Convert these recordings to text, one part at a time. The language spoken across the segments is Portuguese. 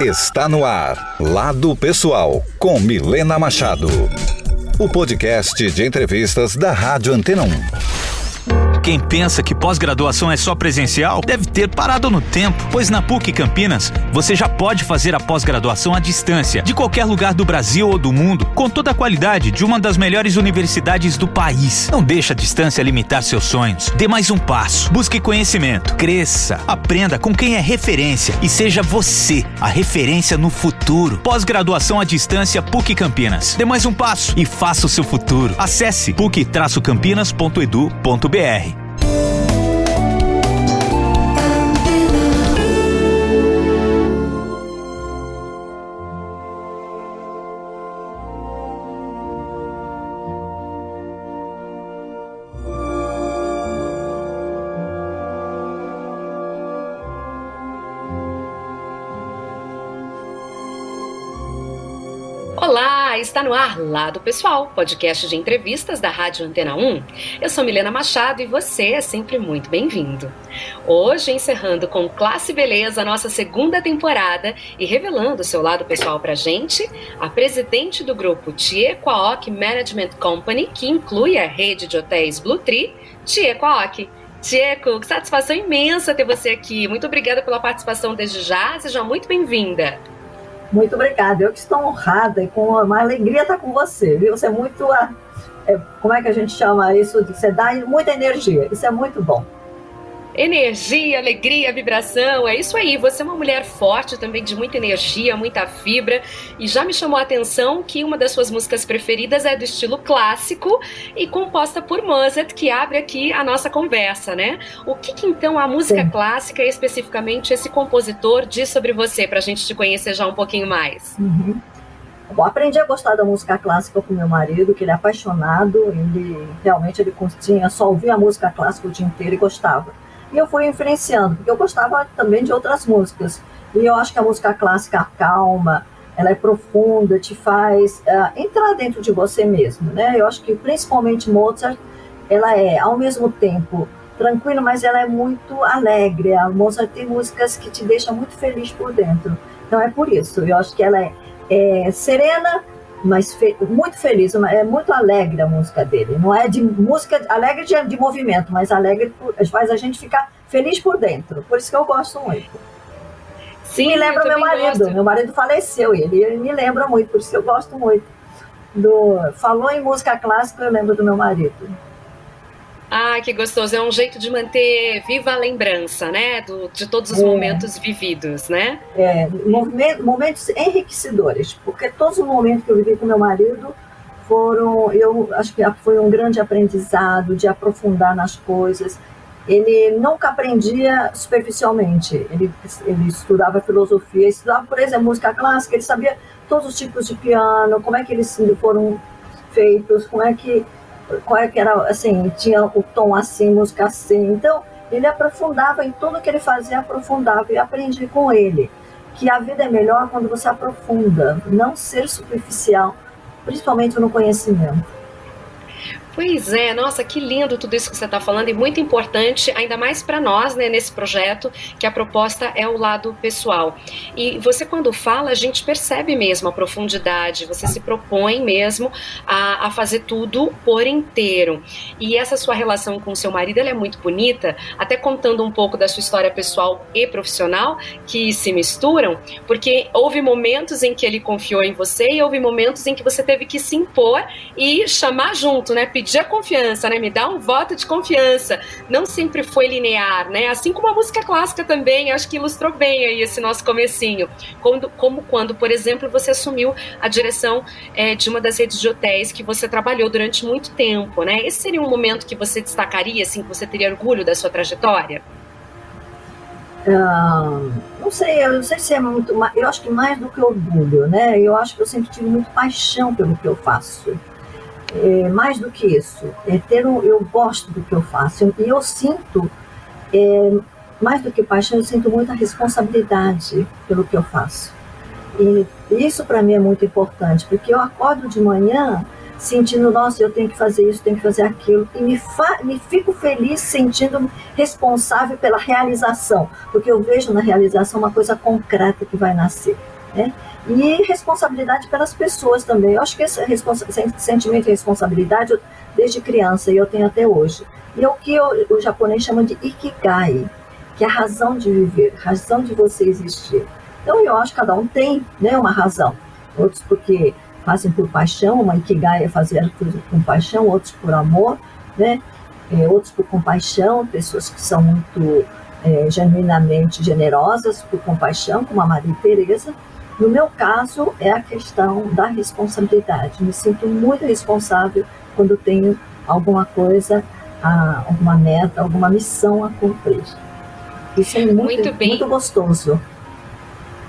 Está no ar, Lado Pessoal, com Milena Machado. O podcast de entrevistas da Rádio Antena 1. Quem pensa que pós-graduação é só presencial deve ter parado no tempo, pois na PUC Campinas você já pode fazer a pós-graduação à distância, de qualquer lugar do Brasil ou do mundo, com toda a qualidade de uma das melhores universidades do país. Não deixe a distância limitar seus sonhos. Dê mais um passo. Busque conhecimento, cresça, aprenda com quem é referência e seja você a referência no futuro. Pós-graduação à distância PUC Campinas. Dê mais um passo e faça o seu futuro. Acesse puc-campinas.edu.br. está no ar Lado Pessoal, podcast de entrevistas da Rádio Antena 1. Eu sou Milena Machado e você é sempre muito bem-vindo. Hoje, encerrando com classe e beleza a nossa segunda temporada e revelando seu lado pessoal pra gente, a presidente do grupo Tiequaok Management Company, que inclui a rede de hotéis Blue Tree, Tiequaok. Tieco, que satisfação imensa ter você aqui. Muito obrigada pela participação desde já. Seja muito bem-vinda. Muito obrigada. Eu que estou honrada e com uma alegria estar com você, viu? Você é muito. É, como é que a gente chama isso? Você dá muita energia. Isso é muito bom energia, alegria, vibração. É isso aí. Você é uma mulher forte também, de muita energia, muita fibra. E já me chamou a atenção que uma das suas músicas preferidas é do estilo clássico e composta por Mozart, que abre aqui a nossa conversa, né? O que, que então a música Sim. clássica, especificamente esse compositor, diz sobre você, para a gente te conhecer já um pouquinho mais? Uhum. Bom, aprendi a gostar da música clássica com meu marido, que ele é apaixonado, ele realmente ele tinha, só ouvia a música clássica o dia inteiro e gostava. E eu fui influenciando, porque eu gostava também de outras músicas. E eu acho que a música clássica calma, ela é profunda, te faz uh, entrar dentro de você mesmo, né? Eu acho que principalmente Mozart, ela é ao mesmo tempo tranquila, mas ela é muito alegre. A Mozart tem músicas que te deixam muito feliz por dentro. Então é por isso. Eu acho que ela é, é serena, mas fe muito feliz, é muito alegre a música dele. Não é de música alegre de, de movimento, mas alegre por, faz a gente ficar feliz por dentro. Por isso que eu gosto muito. Sim, me lembra meu marido. Gosto. Meu marido faleceu e ele, ele, me lembra muito, por isso que eu gosto muito. Do, falou em música clássica, eu lembro do meu marido. Ah, que gostoso. É um jeito de manter viva a lembrança, né? Do, de todos os é. momentos vividos, né? É, momentos enriquecedores, porque todos os momentos que eu vivi com meu marido foram, eu acho que foi um grande aprendizado de aprofundar nas coisas. Ele nunca aprendia superficialmente. Ele, ele estudava filosofia, estudava, por exemplo, música clássica, ele sabia todos os tipos de piano, como é que eles foram feitos, como é que qual é que era, assim, tinha o tom assim, música assim. Então, ele aprofundava em tudo que ele fazia, aprofundava e aprendi com ele que a vida é melhor quando você aprofunda, não ser superficial, principalmente no conhecimento. Pois é, nossa, que lindo tudo isso que você está falando e muito importante, ainda mais para nós, né, nesse projeto, que a proposta é o lado pessoal. E você, quando fala, a gente percebe mesmo a profundidade, você se propõe mesmo a, a fazer tudo por inteiro. E essa sua relação com seu marido é muito bonita, até contando um pouco da sua história pessoal e profissional, que se misturam, porque houve momentos em que ele confiou em você e houve momentos em que você teve que se impor e chamar junto, né? Pedir pedir a confiança, né? Me dá um voto de confiança. Não sempre foi linear, né? Assim como a música clássica também, acho que ilustrou bem aí esse nosso comecinho. Quando, como quando, por exemplo, você assumiu a direção é, de uma das redes de hotéis que você trabalhou durante muito tempo, né? Esse seria um momento que você destacaria, assim, que você teria orgulho da sua trajetória? Não sei, eu não sei se é muito eu acho que mais do que orgulho, né? Eu acho que eu sempre tive muito paixão pelo que eu faço é, mais do que isso, é ter um, eu gosto do que eu faço e eu sinto, é, mais do que paixão, eu sinto muita responsabilidade pelo que eu faço. E isso para mim é muito importante, porque eu acordo de manhã sentindo, nossa, eu tenho que fazer isso, tenho que fazer aquilo, e me, me fico feliz sentindo responsável pela realização, porque eu vejo na realização uma coisa concreta que vai nascer. Né? E responsabilidade pelas pessoas também. Eu acho que esse sentimento de responsabilidade, desde criança, e eu tenho até hoje. E é o que eu, o japonês chama de ikigai, que é a razão de viver, razão de você existir. Então, eu acho que cada um tem né, uma razão. Outros porque fazem por paixão, uma ikigai é fazer com paixão, outros por amor, né? É, outros por compaixão, pessoas que são muito é, genuinamente generosas por compaixão, como a Maria Teresa. No meu caso, é a questão da responsabilidade. Me sinto muito responsável quando tenho alguma coisa, alguma meta, alguma missão a cumprir. Isso é muito, muito, muito gostoso.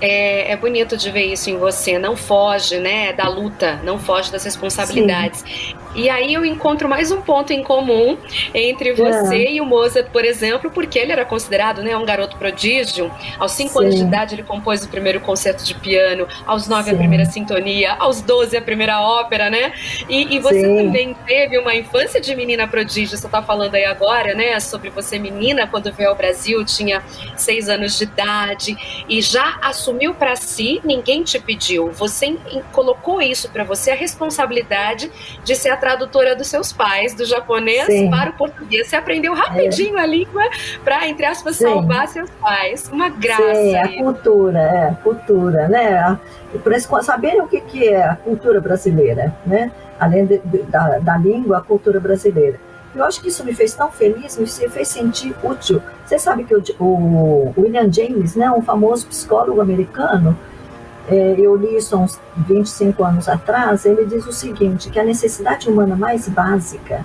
É, é, bonito de ver isso em você. Não foge, né, da luta, não foge das responsabilidades. Sim. E aí eu encontro mais um ponto em comum entre você é. e o Mozart, por exemplo, porque ele era considerado né, um garoto prodígio. Aos 5 anos de idade ele compôs o primeiro concerto de piano, aos 9 a primeira sintonia, aos 12 a primeira ópera, né? E, e você Sim. também teve uma infância de menina prodígio, você está falando aí agora, né? Sobre você menina quando veio ao Brasil, tinha 6 anos de idade e já assumiu para si, ninguém te pediu. Você colocou isso para você, a responsabilidade de ser a tradutora dos seus pais, do japonês Sim. para o português. Você aprendeu rapidinho é. a língua para, entre aspas, Sim. salvar seus pais. Uma graça. Sim, a cultura, é, a cultura, né? Para saberem o que, que é a cultura brasileira, né? Além de, da, da língua, a cultura brasileira. Eu acho que isso me fez tão feliz, me fez sentir útil. Você sabe que o, William James, né, um famoso psicólogo americano, é, eu li isso há uns 25 anos atrás, ele diz o seguinte, que a necessidade humana mais básica,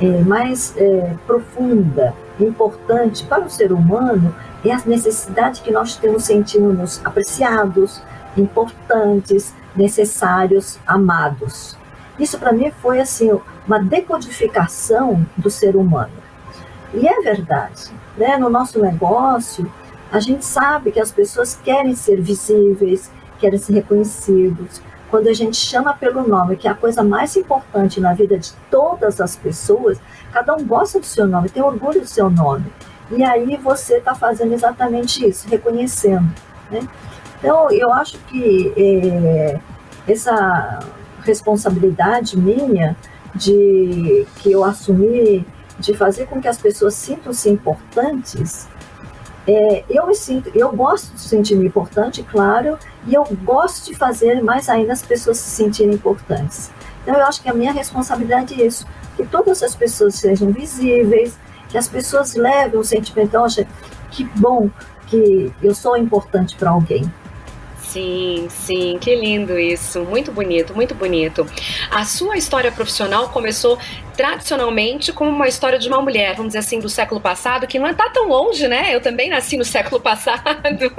é, mais é, profunda, importante para o ser humano é a necessidade que nós temos sentindo-nos apreciados, importantes, necessários, amados. Isso para mim foi assim uma decodificação do ser humano. E é verdade, né? No nosso negócio, a gente sabe que as pessoas querem ser visíveis, querem ser reconhecidos. Quando a gente chama pelo nome, que é a coisa mais importante na vida de todas as pessoas, cada um gosta do seu nome, tem orgulho do seu nome. E aí você está fazendo exatamente isso, reconhecendo. Né? Então, eu acho que é, essa responsabilidade minha de que eu assumi de fazer com que as pessoas sintam-se importantes, é, eu me sinto, eu gosto de sentir-me importante, claro, e eu gosto de fazer mais ainda as pessoas se sentirem importantes. Então eu acho que a minha responsabilidade é isso, que todas as pessoas sejam visíveis, que as pessoas levem o sentimento, que bom que eu sou importante para alguém. Sim, sim, que lindo isso, muito bonito, muito bonito. A sua história profissional começou tradicionalmente como uma história de uma mulher, vamos dizer assim, do século passado, que não está tão longe, né? Eu também nasci no século passado,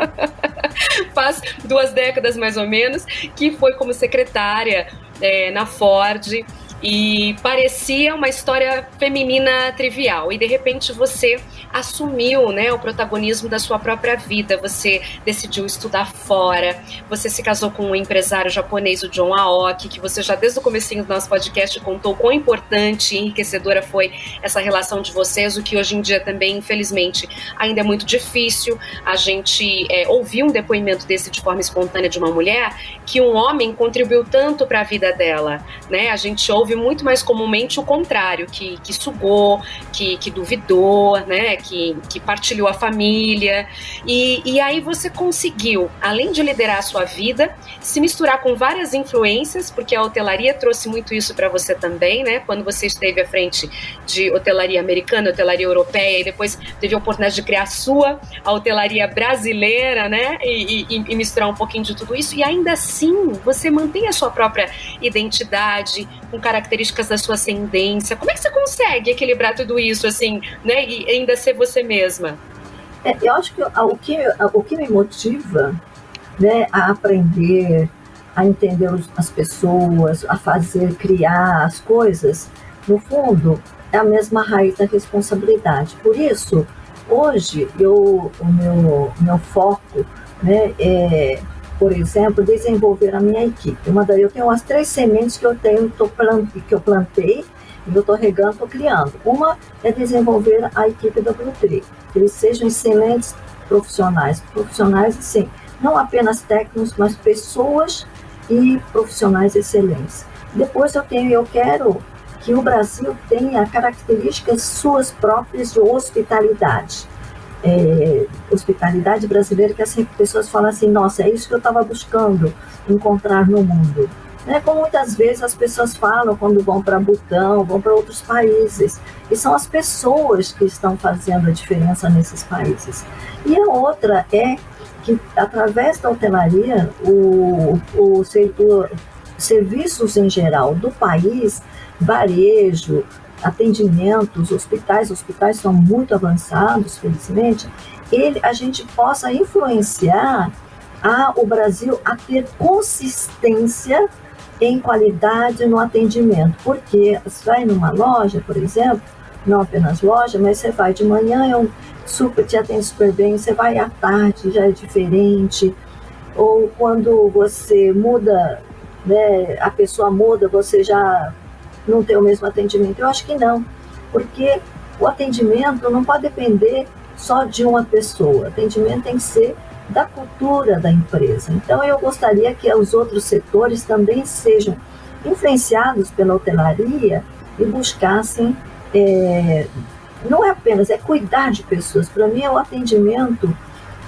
faz duas décadas mais ou menos, que foi como secretária é, na Ford e parecia uma história feminina trivial e de repente você assumiu né, o protagonismo da sua própria vida. Você decidiu estudar fora, você se casou com um empresário japonês, o John Aoki, que você já desde o comecinho do nosso podcast contou quão importante e enriquecedora foi essa relação de vocês, o que hoje em dia também, infelizmente, ainda é muito difícil. A gente é, ouvir um depoimento desse de forma espontânea de uma mulher que um homem contribuiu tanto para a vida dela. Né? A gente ouve muito mais comumente o contrário, que, que sugou, que, que duvidou, né? que, que partilhou a família. E, e aí você conseguiu, além de liderar a sua vida, se misturar com várias influências, porque a hotelaria trouxe muito isso para você também, né? Quando você esteve à frente de hotelaria americana, hotelaria europeia, e depois teve a oportunidade de criar a sua, a hotelaria brasileira, né? E, e, e misturar um pouquinho de tudo isso. E ainda assim, você mantém a sua própria identidade, com características da sua ascendência. Como é que você consegue equilibrar tudo isso, assim, né? E ainda ser você mesma? É, eu acho que o que, o que me motiva né, a aprender, a entender as pessoas, a fazer, criar as coisas, no fundo, é a mesma raiz da responsabilidade. Por isso, hoje, eu, o meu, meu foco né, é por exemplo, desenvolver a minha equipe. Uma daí eu tenho umas três sementes que eu tenho, que eu plantei e eu estou regando, estou criando. Uma é desenvolver a equipe da Blue que eles sejam excelentes profissionais, profissionais assim, não apenas técnicos, mas pessoas e profissionais excelentes. Depois eu tenho, eu quero que o Brasil tenha características suas próprias de hospitalidade. É, hospitalidade brasileira que as pessoas falam assim, nossa, é isso que eu estava buscando encontrar no mundo. Né? Como muitas vezes as pessoas falam quando vão para Butão, vão para outros países. E são as pessoas que estão fazendo a diferença nesses países. E a outra é que, através da hotelaria, o, o setor, serviços em geral do país, varejo, atendimentos, hospitais, hospitais são muito avançados, felizmente, ele, a gente possa influenciar a, o Brasil a ter consistência em qualidade no atendimento. Porque você vai numa loja, por exemplo, não apenas loja, mas você vai de manhã, é um super, te atende super bem, você vai à tarde, já é diferente. Ou quando você muda, né, a pessoa muda, você já não tem o mesmo atendimento. Eu acho que não, porque o atendimento não pode depender só de uma pessoa. O atendimento tem que ser da cultura da empresa. Então, eu gostaria que os outros setores também sejam influenciados pela hotelaria e buscassem, é, não é apenas, é cuidar de pessoas. Para mim, o atendimento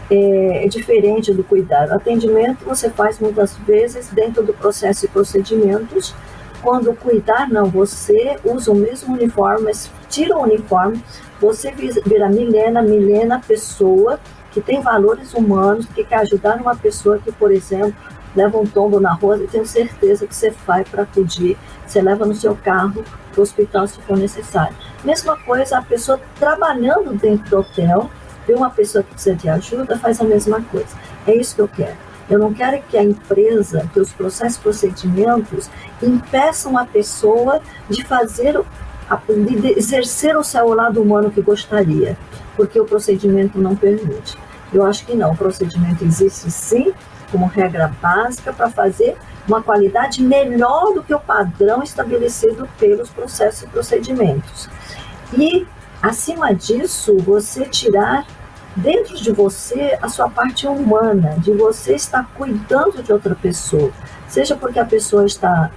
é, é, diferente do cuidar. O atendimento você faz muitas vezes dentro do processo e procedimentos. Quando cuidar, não, você usa o mesmo uniforme, mas tira o uniforme, você vira Milena, Milena, pessoa, que tem valores humanos, que quer ajudar uma pessoa que, por exemplo, leva um tombo na rua, e tenho certeza que você vai para acudir, você leva no seu carro para o hospital se for necessário. Mesma coisa, a pessoa trabalhando dentro do hotel, vê uma pessoa que precisa de ajuda, faz a mesma coisa. É isso que eu quero. Eu não quero que a empresa, que os processos procedimentos impeçam a pessoa de fazer, de exercer o seu lado humano que gostaria porque o procedimento não permite. Eu acho que não, o procedimento existe sim, como regra básica, para fazer uma qualidade melhor do que o padrão estabelecido pelos processos e procedimentos. E, acima disso, você tirar dentro de você a sua parte humana, de você estar cuidando de outra pessoa, seja porque a pessoa está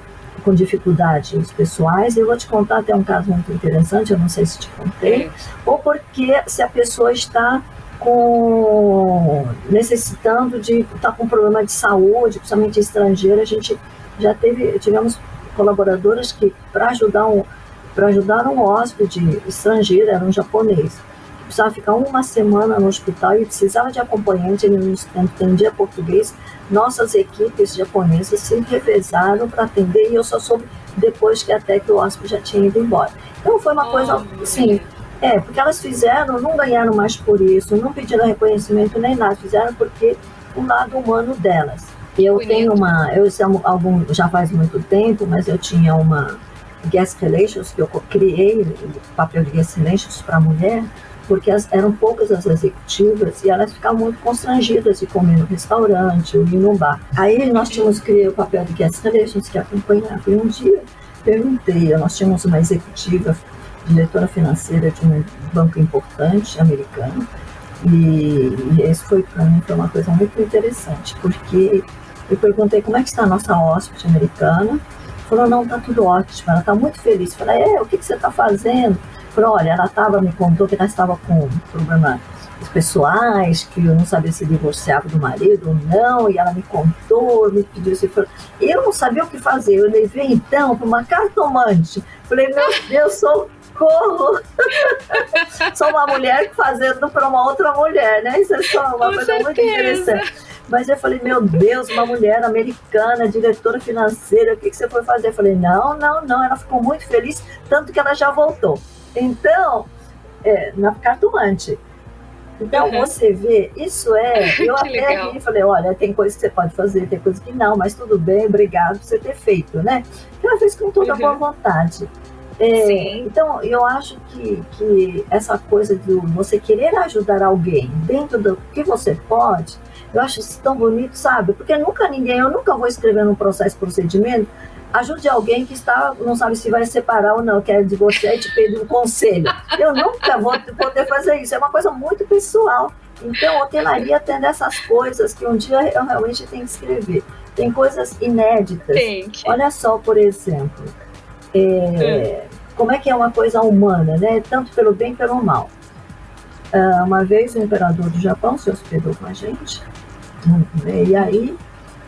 com dificuldades pessoais. Eu vou te contar até um caso muito interessante, eu não sei se te contei, ou porque se a pessoa está com necessitando de estar tá com problema de saúde, principalmente estrangeira, a gente já teve, tivemos colaboradoras que para ajudar um para ajudar um hóspede estrangeiro, era um japonês, precisava ficar uma semana no hospital e precisava de acompanhante, ele não entendia português, nossas equipes japonesas se revezaram para atender e eu só soube depois que até que o hóspede já tinha ido embora. Então foi uma coisa, sim, é, porque elas fizeram, não ganharam mais por isso, não pediram reconhecimento nem nada, fizeram porque o lado humano delas. Eu Bonito. tenho uma, eu algum, já faz muito tempo, mas eu tinha uma guest relations que eu criei, papel de guest relations para mulher, porque as, eram poucas as executivas e elas ficavam muito constrangidas de comer no restaurante ou ir no bar. Aí nós tínhamos que o papel de guest relations que acompanhava. E um dia perguntei, nós tínhamos uma executiva, diretora financeira de um banco importante americano, e, e isso foi para mim foi uma coisa muito interessante, porque eu perguntei como é que está a nossa hóspede americana, falou, não, está tudo ótimo, ela está muito feliz. Falei, é, o que, que você está fazendo? Falou, olha, ela tava, me contou que ela estava com problemas pessoais, que eu não sabia se divorciava do marido ou não, e ela me contou, me pediu se for. Eu não sabia o que fazer. Eu levei então para uma cartomante. Falei, meu Deus, socorro! sou uma mulher fazendo para uma outra mulher, né? Isso é só uma Com coisa certeza. muito interessante. Mas eu falei, meu Deus, uma mulher americana, diretora financeira, o que, que você foi fazer? Eu falei, não, não, não. Ela ficou muito feliz, tanto que ela já voltou. Então, é, na cartomante. Então, uhum. você vê, isso é. Eu até vi e falei: olha, tem coisa que você pode fazer, tem coisa que não, mas tudo bem, obrigado por você ter feito, né? Então, ela fez com toda uhum. boa vontade. É, então, eu acho que, que essa coisa de você querer ajudar alguém dentro do que você pode, Eu acho isso tão bonito, sabe? Porque nunca ninguém, eu nunca vou escrever num processo procedimento ajude alguém que está, não sabe se vai separar ou não, quer divorciar e te pedir um conselho. Eu nunca vou poder fazer isso, é uma coisa muito pessoal. Então, eu tentaria atender essas coisas que um dia eu realmente tenho que escrever. Tem coisas inéditas. Gente. Olha só, por exemplo, é, hum. como é que é uma coisa humana, né? Tanto pelo bem pelo mal. Uh, uma vez o imperador do Japão se hospedou com a gente, né? e aí,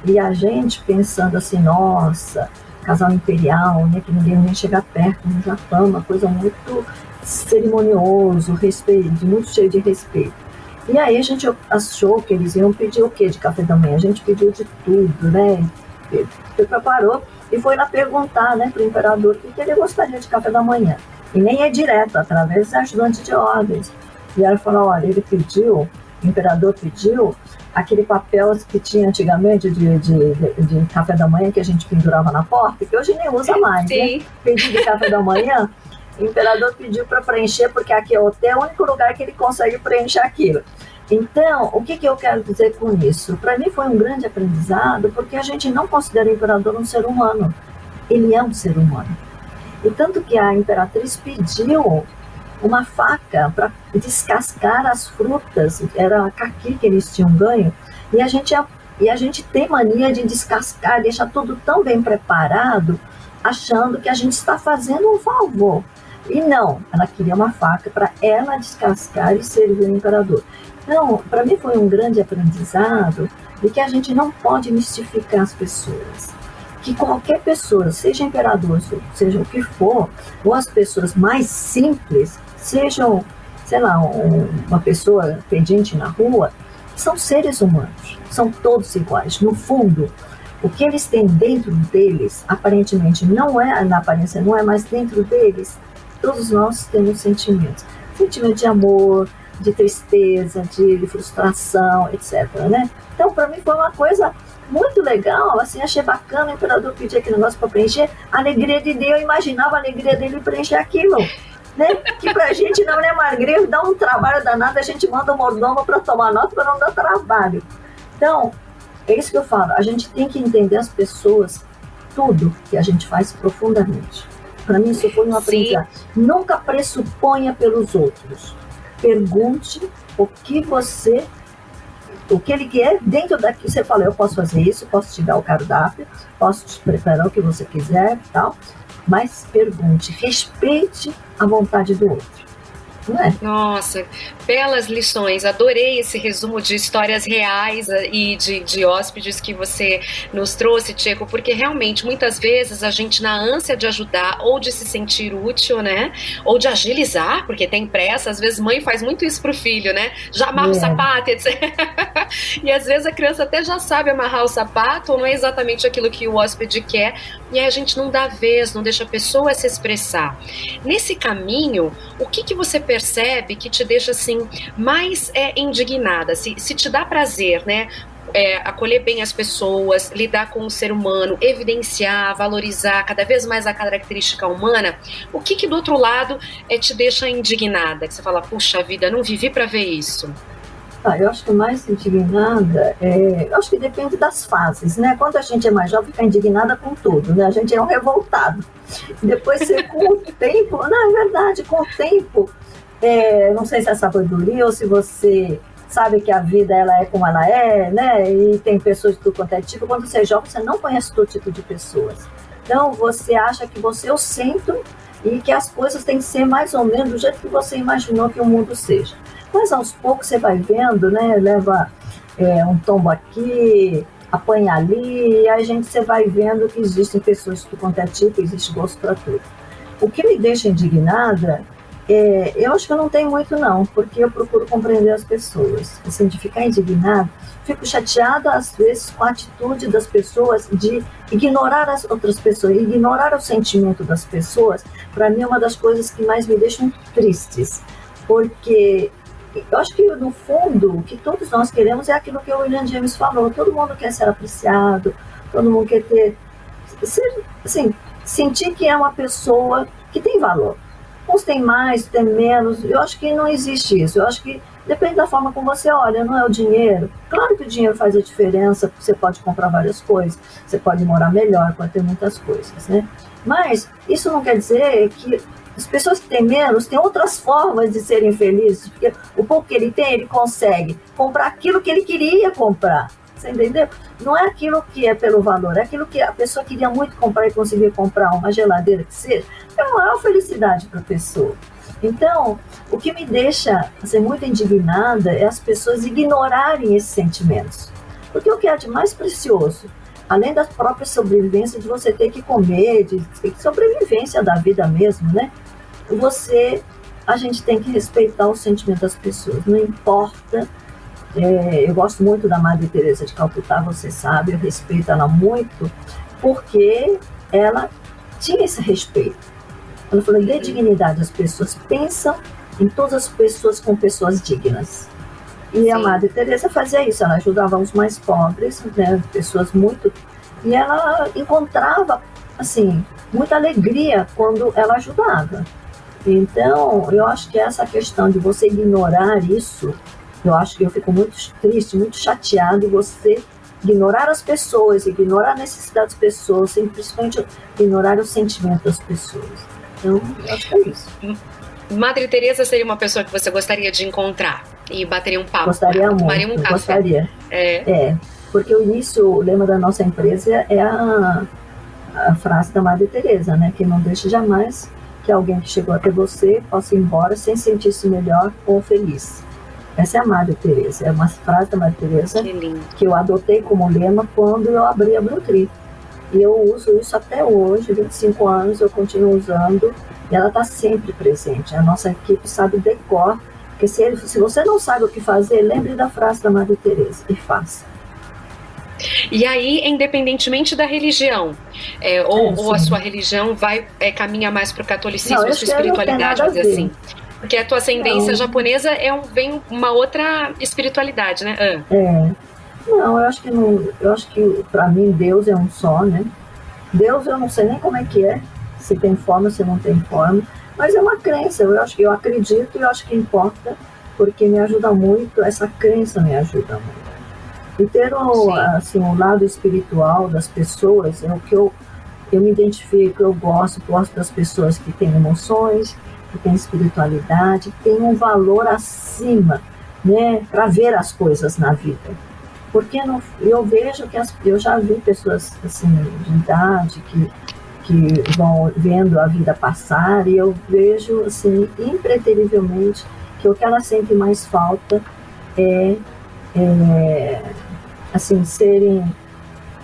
e a gente pensando assim, nossa, casal imperial, né, que ninguém nem chega perto no Japão, uma coisa muito cerimonioso, respeito, muito cheio de respeito. E aí a gente achou que eles iam pedir o quê de café da manhã? A gente pediu de tudo, né? Ele preparou e foi lá perguntar, né, para o imperador o que ele gostaria de café da manhã. E nem é direto, através de ajudante de ordens. E ela falou, olha, ele pediu, imperador pediu aquele papel que tinha antigamente de, de, de, de, café da manhã que a gente pendurava na porta, que hoje nem usa mais, né? Sim. né? Pedido de café da manhã, o imperador pediu para preencher, porque aqui é o hotel, é o único lugar que ele consegue preencher aquilo. Então, o que, que eu quero dizer com isso? Para mim foi um grande aprendizado, porque a gente não considera o imperador um ser humano. Ele é um ser humano. E tanto que a imperatriz pediu uma faca para descascar as frutas, era a caqui que eles tinham ganho, e a gente, e a gente tem mania de descascar, deixar tudo tão bem preparado, achando que a gente está fazendo um favor. E não, ela queria uma faca para ela descascar e servir o imperador. Então, para mim foi um grande aprendizado de que a gente não pode mistificar as pessoas. Que qualquer pessoa, seja imperador, seja o que for, ou as pessoas mais simples, sejam, sei lá, um, uma pessoa pedinte na rua, são seres humanos, são todos iguais. No fundo, o que eles têm dentro deles, aparentemente não é, na aparência não é mais dentro deles, todos nós temos sentimentos. Sentimento de amor, de tristeza, de frustração, etc. Né? Então, para mim foi uma coisa muito legal, assim, achei bacana o imperador pedir aquele negócio para preencher, a alegria de Deus, eu imaginava a alegria dele preencher aquilo né? Que pra gente não é magrinho, dá um trabalho danado, a gente manda o mordomo para tomar nota para não dar trabalho. Então, é isso que eu falo, a gente tem que entender as pessoas, tudo que a gente faz profundamente. Para mim, isso foi um aprendizado. Nunca pressuponha pelos outros. Pergunte o que você o que ele quer dentro daqui. Você fala, eu posso fazer isso, posso te dar o cardápio, posso te preparar o que você quiser, tal mas pergunte, respeite a vontade do outro. É? Nossa, belas lições. Adorei esse resumo de histórias reais e de, de hóspedes que você nos trouxe, Tcheco, porque realmente muitas vezes a gente, na ânsia de ajudar ou de se sentir útil, né? Ou de agilizar, porque tem pressa, às vezes mãe faz muito isso pro filho, né? Já amarra é. o sapato, etc. e às vezes a criança até já sabe amarrar o sapato, ou não é exatamente aquilo que o hóspede quer, e aí a gente não dá vez, não deixa a pessoa se expressar. Nesse caminho, o que, que você percebe que te deixa assim mais é, indignada? Se, se te dá prazer, né? É, acolher bem as pessoas, lidar com o ser humano, evidenciar, valorizar cada vez mais a característica humana, o que, que do outro lado é, te deixa indignada? Que você fala, puxa vida, não vivi para ver isso. Ah, eu acho que mais indignada, é, eu acho que depende das fases, né? Quando a gente é mais jovem, fica indignada com tudo, né? A gente é um revoltado. Depois, você, com o tempo, não, é verdade, com o tempo, é, não sei se é sabedoria ou se você sabe que a vida ela é como ela é, né? E tem pessoas de tudo quanto é tipo. Quando você é jovem, você não conhece todo tipo de pessoas. Então, você acha que você é o centro e que as coisas têm que ser mais ou menos do jeito que você imaginou que o mundo seja. Mas aos poucos você vai vendo, né? Leva é, um tombo aqui, apanha ali, e aí a gente você vai vendo que existem pessoas tudo quanto é tipo, existe gosto para tudo. O que me deixa indignada é, eu acho que eu não tenho muito não, porque eu procuro compreender as pessoas. Assim, de ficar indignado, fico chateada às vezes com a atitude das pessoas de ignorar as outras pessoas, ignorar o sentimento das pessoas. Para mim é uma das coisas que mais me deixam tristes, porque eu acho que no fundo o que todos nós queremos é aquilo que o William James falou. Todo mundo quer ser apreciado, todo mundo quer ter, ser, assim, sentir que é uma pessoa que tem valor. Uns têm mais, têm menos. Eu acho que não existe isso. Eu acho que depende da forma como você olha, não é o dinheiro. Claro que o dinheiro faz a diferença, você pode comprar várias coisas, você pode morar melhor, pode ter muitas coisas, né? Mas isso não quer dizer que as pessoas que têm menos têm outras formas de serem felizes, porque o pouco que ele tem, ele consegue comprar aquilo que ele queria comprar. Você entendeu? Não é aquilo que é pelo valor, é aquilo que a pessoa queria muito comprar e conseguir comprar, uma geladeira que seja, é uma maior felicidade para a pessoa. Então, o que me deixa assim, muito indignada é as pessoas ignorarem esses sentimentos. Porque o que é de mais precioso além da própria sobrevivência de você ter que comer, de, de sobrevivência da vida mesmo, né? Você, a gente tem que respeitar o sentimento das pessoas, não importa. É, eu gosto muito da Madre Teresa de Calcutá, você sabe, eu respeito ela muito, porque ela tinha esse respeito. Ela falou, dê dignidade às pessoas, pensam em todas as pessoas com pessoas dignas. E Sim. a Madre Teresa fazia isso, ela ajudava os mais pobres, né, pessoas muito e ela encontrava assim muita alegria quando ela ajudava. Então, eu acho que essa questão de você ignorar isso, eu acho que eu fico muito triste, muito chateado você ignorar as pessoas, ignorar a necessidade das pessoas, simplesmente ignorar o sentimento das pessoas. Então, eu acho que é isso. Madre Teresa seria uma pessoa que você gostaria de encontrar e bateria um papo? Gostaria muito. Tomaria um café. Gostaria. É. é. porque o início, o lema da nossa empresa é a, a frase da Madre Teresa, né? Que não deixe jamais que alguém que chegou até você possa ir embora sem sentir-se melhor ou feliz. Essa é a Madre Teresa, é uma frase da Madre Teresa que, que, eu adotei como lema quando eu abri a Blue Tree. E eu uso isso até hoje, 25 anos eu continuo usando e ela está sempre presente. A nossa equipe sabe decor, porque se, ele, se você não sabe o que fazer, lembre da frase da Madre Teresa e faça. E aí, independentemente da religião, é, ou, é, ou, a sua religião vai é, caminha mais para o catolicismo, não, a sua espiritualidade, vamos dizer assim. Porque a tua ascendência não. japonesa é um, vem uma outra espiritualidade, né? Ah. É. Não, eu acho que não, eu acho que para mim Deus é um só, né? Deus eu não sei nem como é que é, se tem forma, se não tem forma, mas é uma crença, eu acho que eu acredito e eu acho que importa, porque me ajuda muito, essa crença me ajuda muito. E ter o, assim, o lado espiritual das pessoas é o que eu, eu me identifico, eu gosto, gosto das pessoas que têm emoções, que têm espiritualidade, que têm um valor acima, né, para ver as coisas na vida. Porque não, eu vejo que as, eu já vi pessoas assim de idade que que vão vendo a vida passar e eu vejo assim impreterivelmente que o que ela sente mais falta é, é assim serem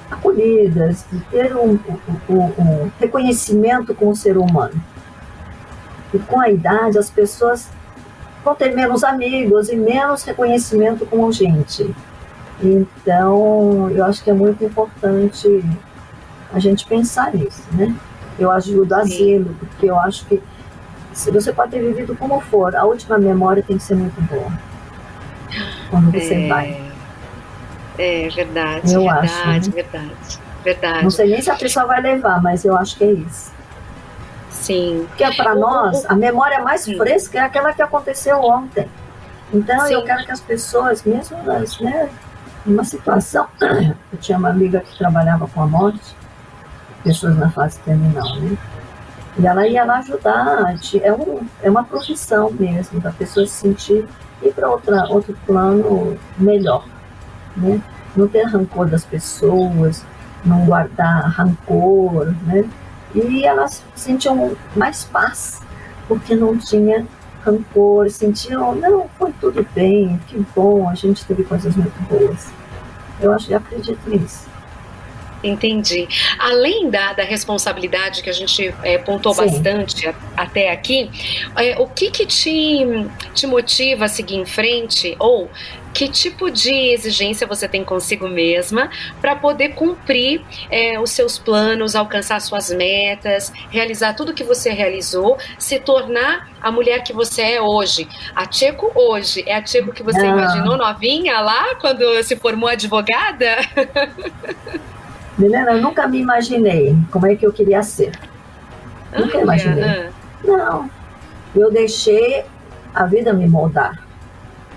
acolhidas, de ter um, um, um, reconhecimento com o ser humano. E com a idade as pessoas vão ter menos amigos e menos reconhecimento com a gente. Então, eu acho que é muito importante a gente pensar nisso, né? Eu ajudo asilo, porque eu acho que se você pode ter vivido como for, a última memória tem que ser muito boa. Quando você é, vai. É verdade, eu verdade, acho, né? verdade, verdade. Não sei nem se a pessoa vai levar, mas eu acho que é isso. Sim. Porque é para nós, a memória mais Sim. fresca é aquela que aconteceu ontem. Então Sim. eu quero que as pessoas, mesmo nas, né, numa situação, eu tinha uma amiga que trabalhava com a morte, pessoas na fase terminal, né? E ela ia lá ajudar, é, um, é uma profissão mesmo, da pessoa se sentir ir para outro plano melhor, né? Não ter rancor das pessoas, não guardar rancor, né? E elas sentiam mais paz, porque não tinha rancor, sentiam, não, foi tudo bem, que bom, a gente teve coisas muito boas. Eu acho, eu acredito nisso. Entendi. Além da, da responsabilidade que a gente é, pontuou Sim. bastante a, até aqui, é, o que, que te, te motiva a seguir em frente? Ou que tipo de exigência você tem consigo mesma para poder cumprir é, os seus planos, alcançar suas metas, realizar tudo que você realizou, se tornar a mulher que você é hoje. A Tcheco hoje é a Tcheco que você Não. imaginou novinha lá quando se formou advogada? Milena, eu nunca me imaginei como é que eu queria ser. Nunca ah, imaginei. É. Não. Eu deixei a vida me moldar.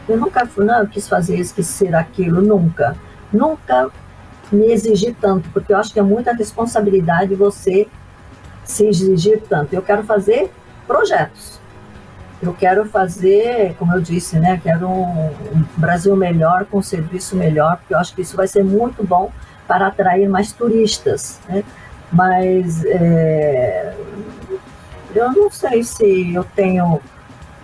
Eu nunca fui, não, eu quis fazer isso, quis ser aquilo, nunca. Nunca me exigir tanto, porque eu acho que é muita responsabilidade você se exigir tanto. Eu quero fazer projetos. Eu quero fazer, como eu disse, né? Quero um, um Brasil melhor, com um serviço melhor, porque eu acho que isso vai ser muito bom para atrair mais turistas, né? Mas é, eu não sei se eu tenho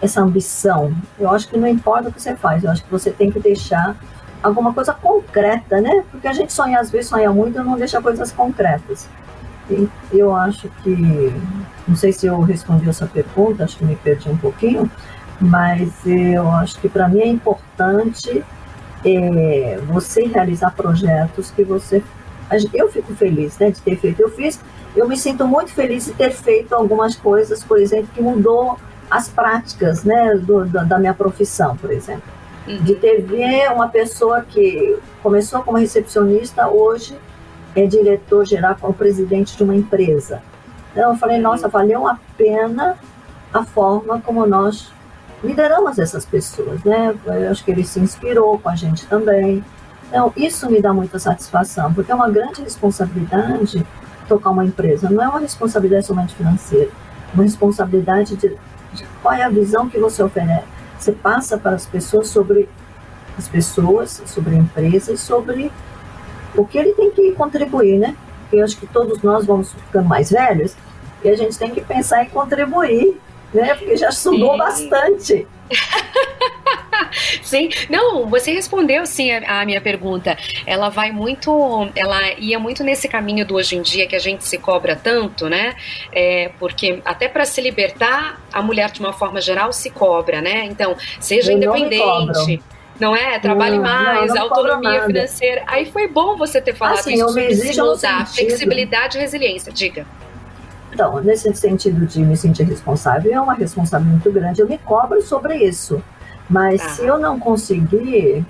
essa ambição. Eu acho que não importa o que você faz, eu acho que você tem que deixar alguma coisa concreta, né? Porque a gente sonha, às vezes sonha muito e não deixa coisas concretas. E eu acho que, não sei se eu respondi essa pergunta, acho que me perdi um pouquinho, mas eu acho que para mim é importante é, você realizar projetos que você. Eu fico feliz né, de ter feito. Eu fiz, eu me sinto muito feliz de ter feito algumas coisas, por exemplo, que mudou as práticas né, do, da, da minha profissão, por exemplo de ter ver uma pessoa que começou como recepcionista, hoje é diretor geral, como presidente de uma empresa. Então eu falei, nossa, valeu a pena a forma como nós lideramos essas pessoas, né? Eu acho que ele se inspirou com a gente também. Então, isso me dá muita satisfação, porque é uma grande responsabilidade tocar uma empresa. Não é uma responsabilidade somente financeira, é uma responsabilidade de, de qual é a visão que você oferece você passa para as pessoas sobre as pessoas, sobre a empresa e sobre o que ele tem que contribuir, né? Eu acho que todos nós vamos ficando mais velhos e a gente tem que pensar em contribuir, né? Porque já estudou bastante. sim, não, você respondeu sim a, a, minha pergunta. Ela vai muito, ela ia muito nesse caminho do hoje em dia que a gente se cobra tanto, né? É, porque até para se libertar, a mulher de uma forma geral se cobra, né? Então, seja Eu independente não é? Trabalhe mais, não, não autonomia financeira. Aí foi bom você ter falado assim, isso sobre se mudar, flexibilidade e resiliência. Diga. Então, nesse sentido de me sentir responsável, é uma responsabilidade muito grande. Eu me cobro sobre isso. Mas ah. se eu não conseguir,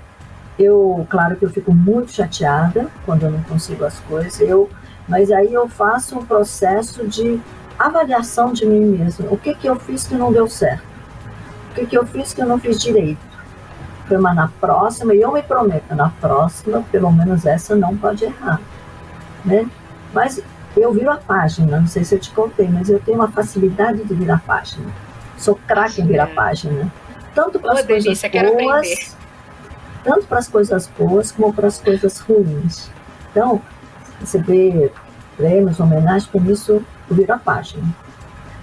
eu, claro que eu fico muito chateada quando eu não consigo as coisas, eu, mas aí eu faço um processo de avaliação de mim mesma. O que que eu fiz que não deu certo? O que que eu fiz que eu não fiz direito? Mas na próxima, e eu me prometo, na próxima, pelo menos essa não pode errar, né? Mas eu viro a página, não sei se eu te contei, mas eu tenho uma facilidade de virar página. Sou craque em virar página tanto para as coisas boas, tanto para as coisas boas como para as coisas ruins. Então, receber prêmios, homenagens, com isso vira a página.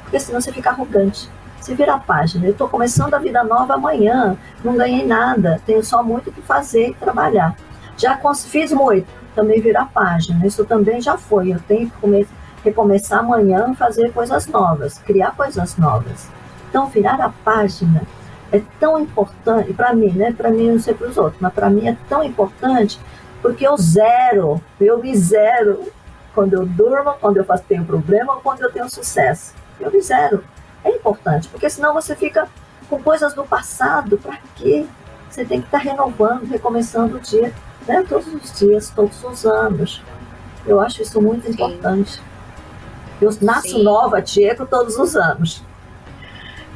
Porque senão você fica arrogante. Você vira a página. Eu estou começando a vida nova amanhã, não ganhei nada, tenho só muito o que fazer e trabalhar. Já fiz muito, também vira a página. Isso também já foi. Eu tenho que come recomeçar amanhã fazer coisas novas, criar coisas novas. Então, virar a página é tão importante, para mim, né? Para mim, não sei para os outros, mas para mim é tão importante porque eu zero, eu me zero quando eu durmo, quando eu faço, tenho problema ou quando eu tenho sucesso. Eu me zero. É importante, porque senão você fica com coisas do passado, para quê? Você tem que estar tá renovando, recomeçando o dia, né? Todos os dias, todos os anos. Eu acho isso muito Sim. importante. Eu nasço Sim. nova, Diego, todos os anos.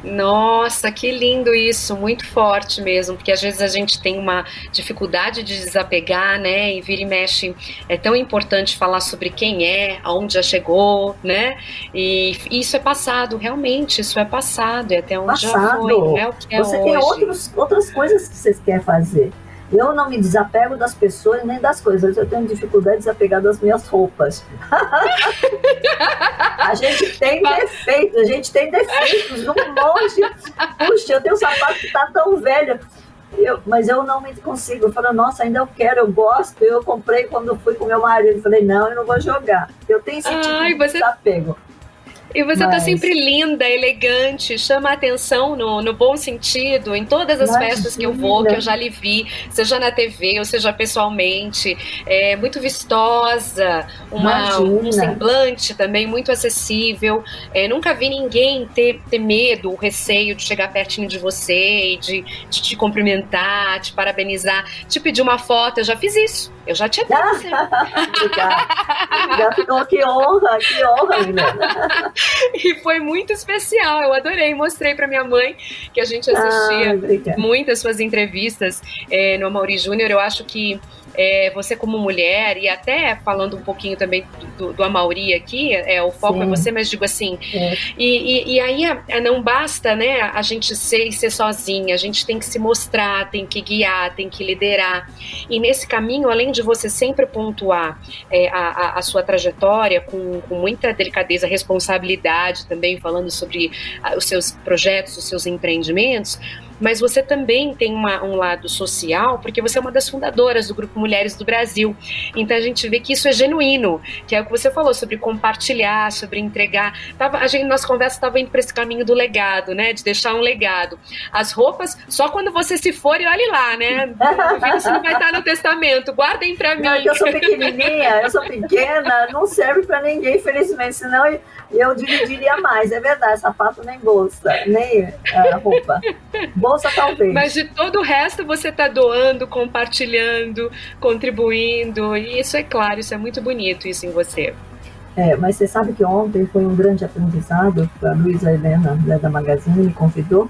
Nossa, que lindo isso, muito forte mesmo, porque às vezes a gente tem uma dificuldade de desapegar, né? E vira e mexe, é tão importante falar sobre quem é, aonde já chegou, né? E isso é passado, realmente, isso é passado, e até onde passado. já foi, não é o que é Você hoje. tem outros, outras coisas que você quer fazer. Eu não me desapego das pessoas nem das coisas. Eu tenho dificuldade de desapegar das minhas roupas. a gente tem defeitos, a gente tem defeitos um monte. Puxa, eu tenho um sapato que está tão velho. Eu, mas eu não me consigo. Eu falo, nossa, ainda eu quero, eu gosto. Eu comprei quando fui com meu marido. Eu falei, não, eu não vou jogar. Eu tenho esse tipo Ai, de você... desapego. E você tá Mas... tá sempre linda, elegante, chama a atenção no, no bom sentido, em todas as Imagina. festas que eu vou, que eu já lhe vi, seja na TV ou seja pessoalmente. É muito vistosa, uma, um semblante também muito acessível. É, nunca vi ninguém ter, ter medo, o receio de chegar pertinho de você e de, de te cumprimentar, te parabenizar, te pedir uma foto. Eu já fiz isso. Eu já te Obrigada. Já ficou que honra, que honra, Milena. e foi muito especial, eu adorei. Mostrei para minha mãe que a gente assistia ah, muitas suas entrevistas é, no Mauri Júnior. Eu acho que é, você como mulher, e até falando um pouquinho também do, do Amauri aqui, é, o foco é Sim. é você, mas digo assim, é. e, e, e, aí não basta né, a gente ser e ser sozinha, a gente tem que se mostrar, tem que guiar, tem que liderar. E nesse caminho, além de você sempre pontuar é, a, a, sua trajetória com, com muita delicadeza, responsabilidade também, falando sobre os seus projetos, os seus empreendimentos, mas você também tem uma, um lado social, porque você é uma das fundadoras do Grupo Mulheres do Brasil. Então a gente vê que isso é genuíno, que é o que você falou sobre compartilhar, sobre entregar. Tava, a gente, nossa conversa estava indo para esse caminho do legado, né? De deixar um legado. As roupas, só quando você se for e olhe lá, né? Você não vai estar no testamento, guardem para mim. Não, eu sou pequenininha, eu sou pequena, não serve para ninguém, infelizmente, senão eu dividiria mais. É verdade, sapato nem bolsa, nem uh, roupa. Bolsa talvez. Mas de todo o resto você está doando, compartilhando, contribuindo. E isso é claro, isso é muito bonito isso em você. É, mas você sabe que ontem foi um grande aprendizado. A Luísa Helena, né, da Magazine, me convidou.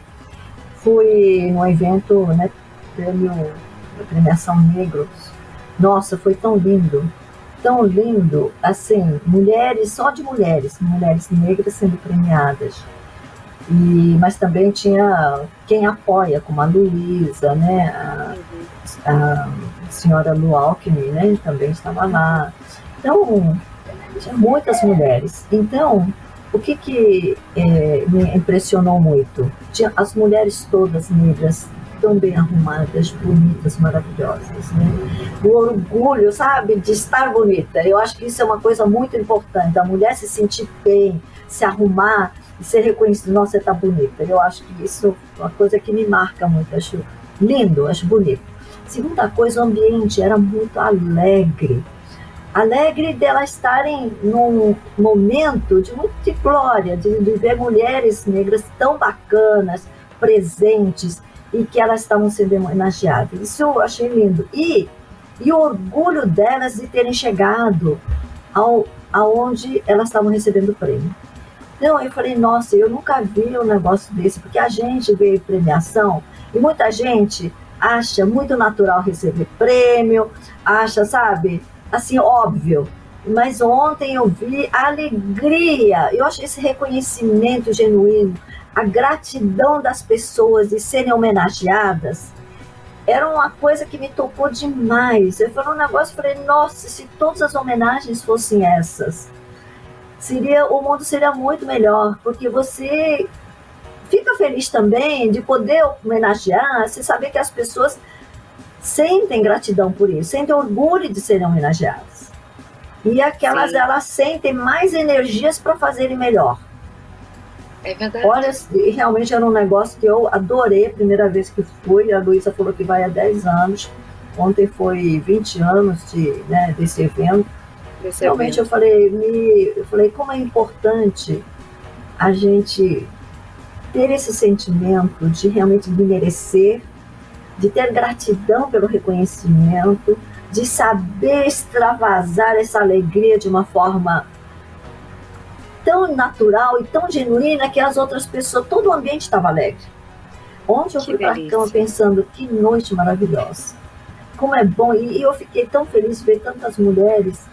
Fui num evento, né, prêmio, premiação Negros. Nossa, foi tão lindo tão lindo, assim, mulheres, só de mulheres, mulheres negras sendo premiadas. E, mas também tinha quem apoia, como a Luísa, né, a, a, senhora Lu Alckmin, né, também estava lá. Então, tinha muitas mulheres. Então, o que, que é, me impressionou muito? Tinha as mulheres todas negras tão bem arrumadas, bonitas, maravilhosas. Né? O orgulho, sabe, de estar bonita. Eu acho que isso é uma coisa muito importante. A mulher se sentir bem, se arrumar e ser reconhecida. Nossa, você está bonita. Eu acho que isso é uma coisa que me marca muito. Acho lindo, acho bonito. Segunda coisa, o ambiente era muito alegre. Alegre delas estarem num momento de muita glória, de, de ver mulheres negras tão bacanas, presentes, e que elas estavam sendo homenageadas. Isso eu achei lindo. E, e o orgulho delas de terem chegado ao, aonde elas estavam recebendo o prêmio. Então eu falei, nossa, eu nunca vi um negócio desse, porque a gente vê premiação e muita gente acha muito natural receber prêmio, acha, sabe, assim, óbvio. Mas ontem eu vi a alegria, eu acho esse reconhecimento genuíno a gratidão das pessoas de serem homenageadas era uma coisa que me tocou demais. Eu falei um negócio, falei, nossa, se todas as homenagens fossem essas, seria o mundo seria muito melhor, porque você fica feliz também de poder homenagear, se saber que as pessoas sentem gratidão por isso, sentem orgulho de serem homenageadas. E aquelas, Sim. elas sentem mais energias para fazerem melhor. É verdade. Olha, realmente era um negócio que eu adorei a primeira vez que fui. A Luísa falou que vai há 10 anos. Ontem foi 20 anos de, né, desse evento. Desse realmente evento. eu falei, me, eu falei como é importante a gente ter esse sentimento de realmente me merecer, de ter gratidão pelo reconhecimento, de saber extravasar essa alegria de uma forma tão natural e tão genuína que as outras pessoas, todo o ambiente estava alegre. Ontem eu que fui para a cama pensando, que noite maravilhosa. Como é bom, e eu fiquei tão feliz de ver tantas mulheres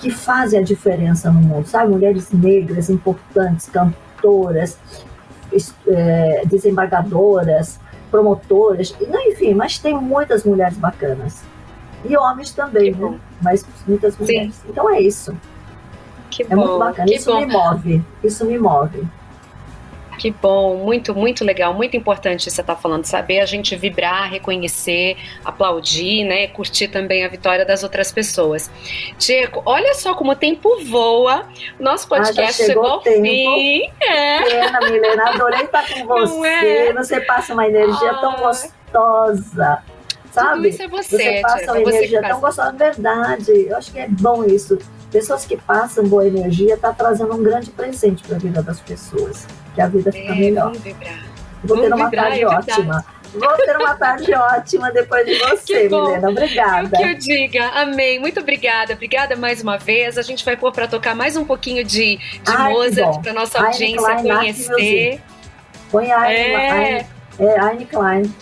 que fazem a diferença no mundo, sabe? Mulheres negras importantes, cantoras, é, desembargadoras, promotoras, enfim, mas tem muitas mulheres bacanas. E homens também, né? Mas muitas mulheres. Sim. Então é isso. Que é bom, muito bacana. Isso bom. me move. Isso me move. Que bom, muito, muito legal, muito importante você estar tá falando, saber a gente vibrar, reconhecer, aplaudir, né? Curtir também a vitória das outras pessoas. Tiago, olha só como o tempo voa. Nosso ah, podcast ah, chegou, chegou ao fim. É. Pena, Milena, adorei estar com você. É? Você passa uma energia ah. tão gostosa. Sabe? Tudo isso é você, você passa uma energia tão gostosa, verdade. Eu acho que é bom isso pessoas que passam boa energia está trazendo um grande presente para a vida das pessoas, que a vida fica é, melhor. Vou ter uma vibrar, tarde é ótima. Vou ter uma tarde ótima depois de você, Milena. Obrigada. Que eu diga. Amei. Muito obrigada. Obrigada mais uma vez. A gente vai pôr para tocar mais um pouquinho de, de Ai, Mozart para nossa audiência conhecer. Põe a é. Anne Klein. Aine Klein,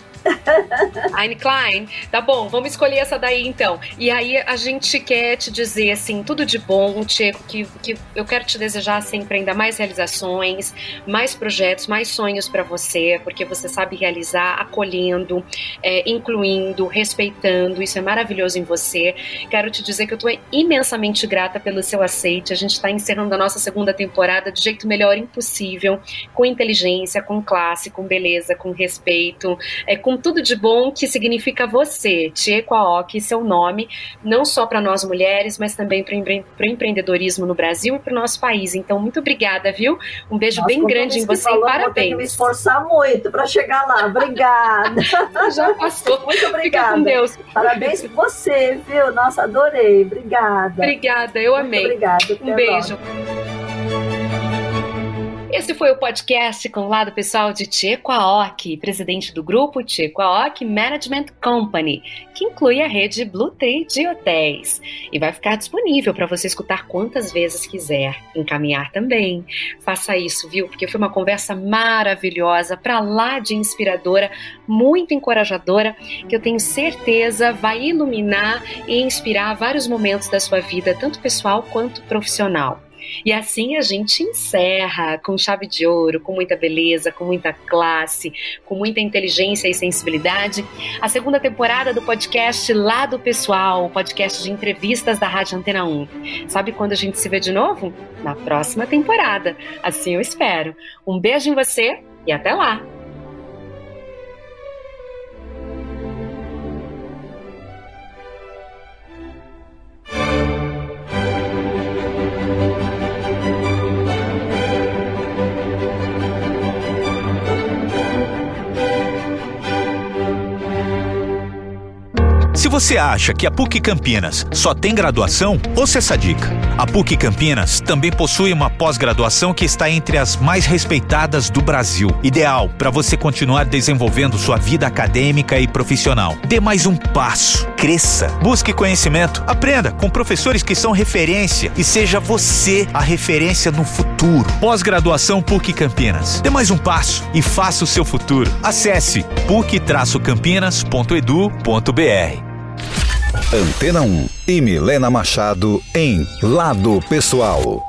tá bom, vamos escolher essa daí então. E aí a gente quer te dizer assim, tudo de bom, Tcheco, que, que eu quero te desejar sempre ainda mais realizações, mais projetos, mais sonhos para você, porque você sabe realizar acolhendo, é, incluindo, respeitando, isso é maravilhoso em você. Quero te dizer que eu tô imensamente grata pelo seu aceite. A gente está encerrando a nossa segunda temporada do jeito melhor impossível, com inteligência, com classe, com beleza, com respeito, é, com tudo de bom que significa você, Tiequaok, seu nome, não só para nós mulheres, mas também para o empreendedorismo no Brasil e para o nosso país. Então, muito obrigada, viu? Um beijo Nossa, bem grande em você falou, e parabéns. Vou me esforçar muito para chegar lá. Obrigada. Já passou. Muito obrigada. Fica com Deus. Parabéns por você, viu? Nossa, adorei. Obrigada. Obrigada, eu amei. Muito obrigada. Um beijo. Logo. Esse foi o podcast com o lado pessoal de Tcheco Aoki, presidente do grupo Tcheco Aoki Management Company, que inclui a rede Blue Tree de hotéis. E vai ficar disponível para você escutar quantas vezes quiser. Encaminhar também. Faça isso, viu? Porque foi uma conversa maravilhosa, para lá de inspiradora, muito encorajadora, que eu tenho certeza vai iluminar e inspirar vários momentos da sua vida, tanto pessoal quanto profissional. E assim a gente encerra com chave de ouro, com muita beleza, com muita classe, com muita inteligência e sensibilidade, a segunda temporada do podcast Lado Pessoal, o podcast de entrevistas da Rádio Antena 1. Sabe quando a gente se vê de novo? Na próxima temporada. Assim eu espero. Um beijo em você e até lá! Se você acha que a PUC Campinas só tem graduação, ouça essa dica. A PUC Campinas também possui uma pós-graduação que está entre as mais respeitadas do Brasil, ideal para você continuar desenvolvendo sua vida acadêmica e profissional. Dê mais um passo, cresça, busque conhecimento, aprenda com professores que são referência e seja você a referência no futuro. Pós-graduação PUC Campinas. Dê mais um passo e faça o seu futuro. Acesse puc-campinas.edu.br. Antena 1 e Milena Machado em Lado Pessoal.